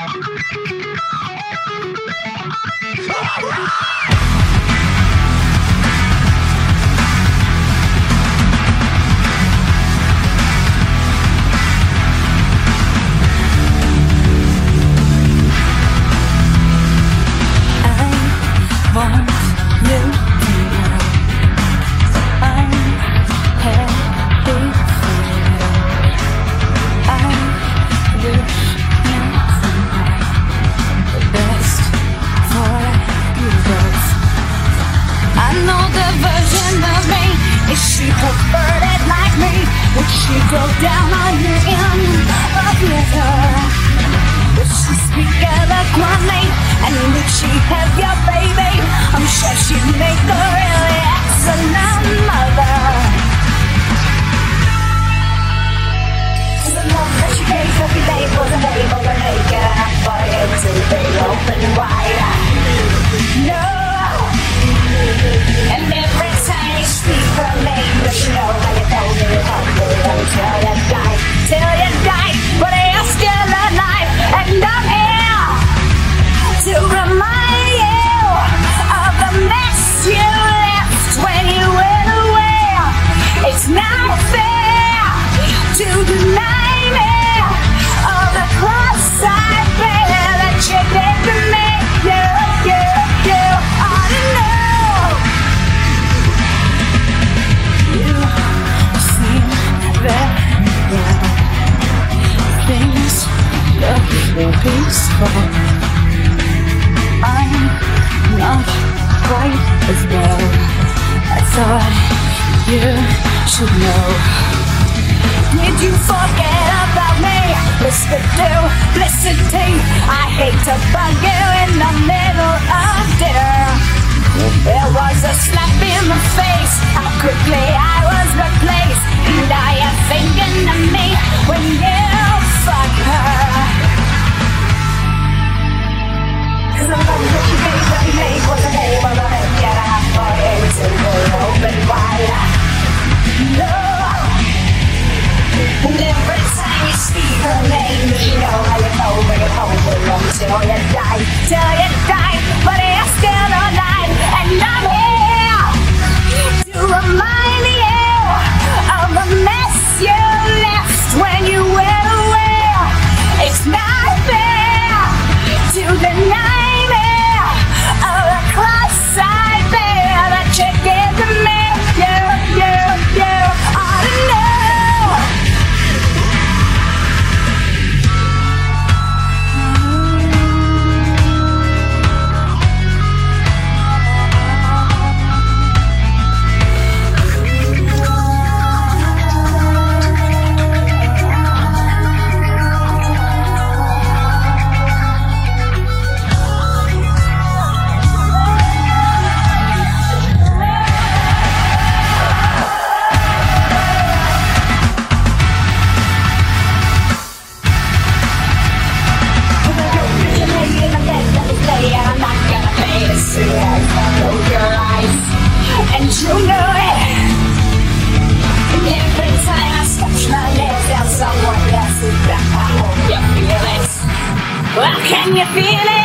All right! she go down on the end of river. Would she speak eloquently? And would she have your baby? I'm sure she'd make a really excellent mother. The love that she gave every day wasn't able to make it up for you to be open wide. will be. I'm not quite as well as I thought you should know. Did you forget about me? Mr. Do, Felicity, I hate to bug you in the middle of dinner. There was a slap in the face. How quickly I Tell you diet. Can you feel it?